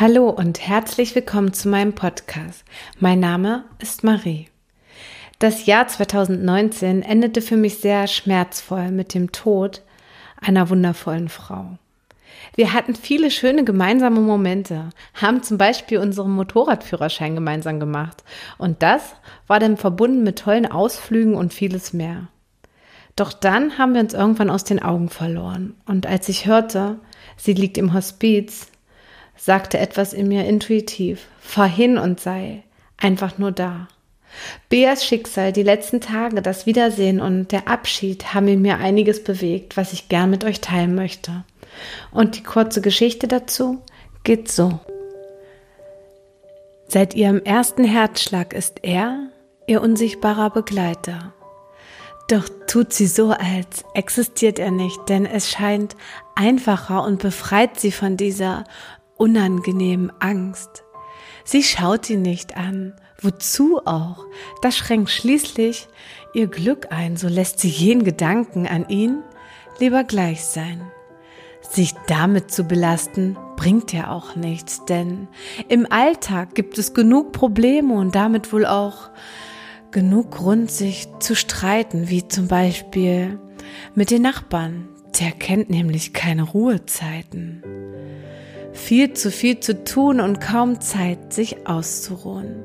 Hallo und herzlich willkommen zu meinem Podcast. Mein Name ist Marie. Das Jahr 2019 endete für mich sehr schmerzvoll mit dem Tod einer wundervollen Frau. Wir hatten viele schöne gemeinsame Momente, haben zum Beispiel unseren Motorradführerschein gemeinsam gemacht und das war dann verbunden mit tollen Ausflügen und vieles mehr. Doch dann haben wir uns irgendwann aus den Augen verloren und als ich hörte, sie liegt im Hospiz, sagte etwas in mir intuitiv, fahr hin und sei einfach nur da. Beas Schicksal, die letzten Tage, das Wiedersehen und der Abschied haben in mir einiges bewegt, was ich gern mit euch teilen möchte. Und die kurze Geschichte dazu geht so. Seit ihrem ersten Herzschlag ist er ihr unsichtbarer Begleiter. Doch tut sie so, als existiert er nicht, denn es scheint einfacher und befreit sie von dieser unangenehmen Angst. Sie schaut ihn nicht an. Wozu auch? Das schränkt schließlich ihr Glück ein, so lässt sie jeden Gedanken an ihn lieber gleich sein. Sich damit zu belasten, bringt ja auch nichts, denn im Alltag gibt es genug Probleme und damit wohl auch genug Grund, sich zu streiten, wie zum Beispiel mit den Nachbarn. Der kennt nämlich keine Ruhezeiten viel zu viel zu tun und kaum Zeit, sich auszuruhen.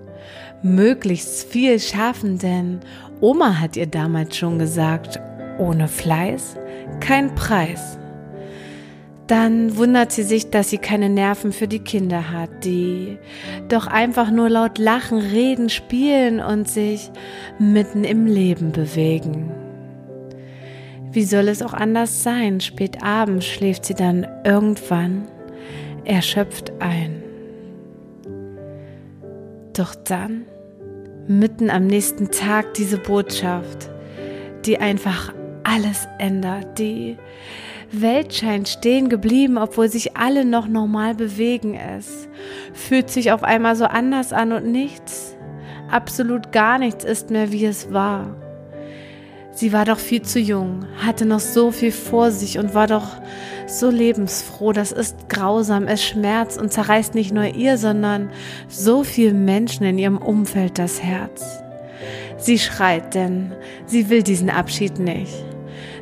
Möglichst viel schaffen, denn Oma hat ihr damals schon gesagt, ohne Fleiß kein Preis. Dann wundert sie sich, dass sie keine Nerven für die Kinder hat, die doch einfach nur laut lachen, reden, spielen und sich mitten im Leben bewegen. Wie soll es auch anders sein? Spät abends schläft sie dann irgendwann erschöpft ein. Doch dann, mitten am nächsten Tag, diese Botschaft, die einfach alles ändert. Die Welt scheint stehen geblieben, obwohl sich alle noch normal bewegen. Es fühlt sich auf einmal so anders an und nichts, absolut gar nichts ist mehr, wie es war. Sie war doch viel zu jung, hatte noch so viel vor sich und war doch so lebensfroh. Das ist grausam, es schmerzt und zerreißt nicht nur ihr, sondern so vielen Menschen in ihrem Umfeld das Herz. Sie schreit, denn sie will diesen Abschied nicht.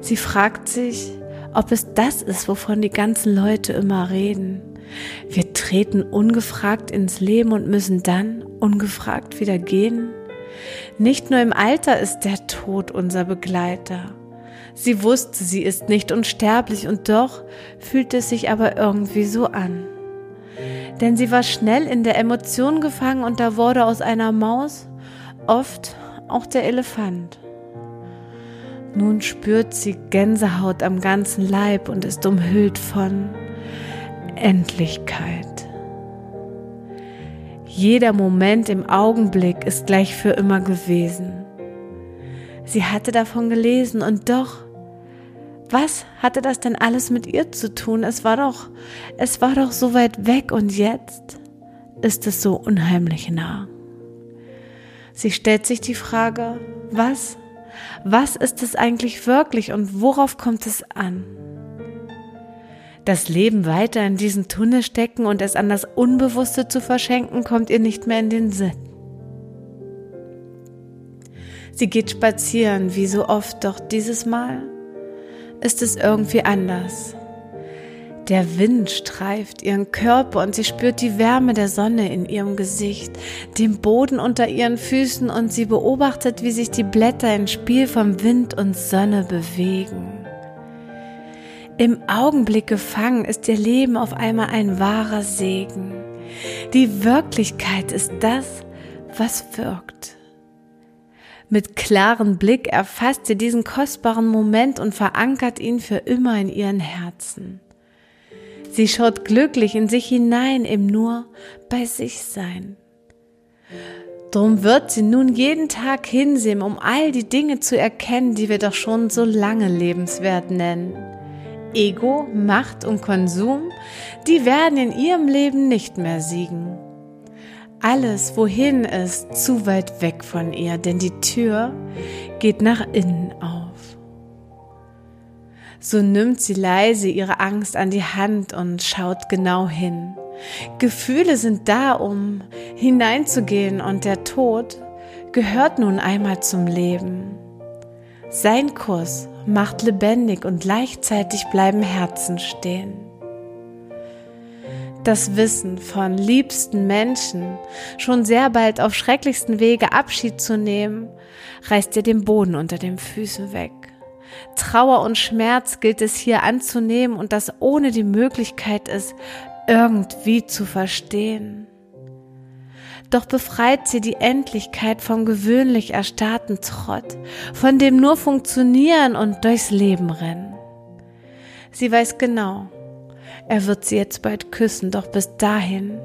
Sie fragt sich, ob es das ist, wovon die ganzen Leute immer reden. Wir treten ungefragt ins Leben und müssen dann ungefragt wieder gehen. Nicht nur im Alter ist der Tod unser Begleiter. Sie wusste, sie ist nicht unsterblich und doch fühlte es sich aber irgendwie so an. Denn sie war schnell in der Emotion gefangen und da wurde aus einer Maus oft auch der Elefant. Nun spürt sie Gänsehaut am ganzen Leib und ist umhüllt von Endlichkeit. Jeder Moment im Augenblick ist gleich für immer gewesen. Sie hatte davon gelesen und doch, was hatte das denn alles mit ihr zu tun? Es war doch, es war doch so weit weg und jetzt ist es so unheimlich nah. Sie stellt sich die Frage, was, was ist es eigentlich wirklich und worauf kommt es an? das Leben weiter in diesen Tunnel stecken und es an das Unbewusste zu verschenken, kommt ihr nicht mehr in den Sinn. Sie geht spazieren, wie so oft, doch dieses Mal ist es irgendwie anders. Der Wind streift ihren Körper und sie spürt die Wärme der Sonne in ihrem Gesicht, den Boden unter ihren Füßen und sie beobachtet, wie sich die Blätter im Spiel vom Wind und Sonne bewegen. Im Augenblick gefangen ist ihr Leben auf einmal ein wahrer Segen. Die Wirklichkeit ist das, was wirkt. Mit klarem Blick erfasst sie diesen kostbaren Moment und verankert ihn für immer in ihren Herzen. Sie schaut glücklich in sich hinein im nur bei sich sein. Drum wird sie nun jeden Tag hinsehen, um all die Dinge zu erkennen, die wir doch schon so lange lebenswert nennen. Ego, Macht und Konsum, die werden in ihrem Leben nicht mehr siegen. Alles, wohin ist, zu weit weg von ihr, denn die Tür geht nach innen auf. So nimmt sie leise ihre Angst an die Hand und schaut genau hin. Gefühle sind da, um hineinzugehen und der Tod gehört nun einmal zum Leben. Sein Kuss macht lebendig und gleichzeitig bleiben Herzen stehen. Das Wissen von liebsten Menschen, schon sehr bald auf schrecklichsten Wege Abschied zu nehmen, reißt dir den Boden unter den Füßen weg. Trauer und Schmerz gilt es hier anzunehmen und das ohne die Möglichkeit ist, irgendwie zu verstehen. Doch befreit sie die Endlichkeit vom gewöhnlich erstarrten Trott, von dem nur funktionieren und durchs Leben rennen. Sie weiß genau, er wird sie jetzt bald küssen, doch bis dahin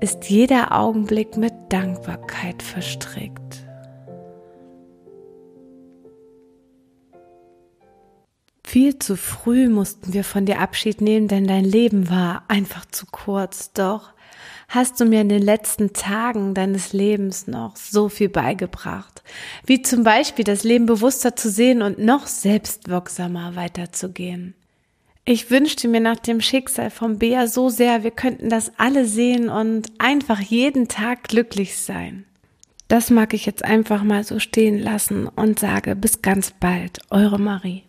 ist jeder Augenblick mit Dankbarkeit verstrickt. Viel zu früh mussten wir von dir Abschied nehmen, denn dein Leben war einfach zu kurz. Doch hast du mir in den letzten Tagen deines Lebens noch so viel beigebracht, wie zum Beispiel das Leben bewusster zu sehen und noch selbstwirksamer weiterzugehen. Ich wünschte mir nach dem Schicksal von Bea so sehr, wir könnten das alle sehen und einfach jeden Tag glücklich sein. Das mag ich jetzt einfach mal so stehen lassen und sage bis ganz bald, eure Marie.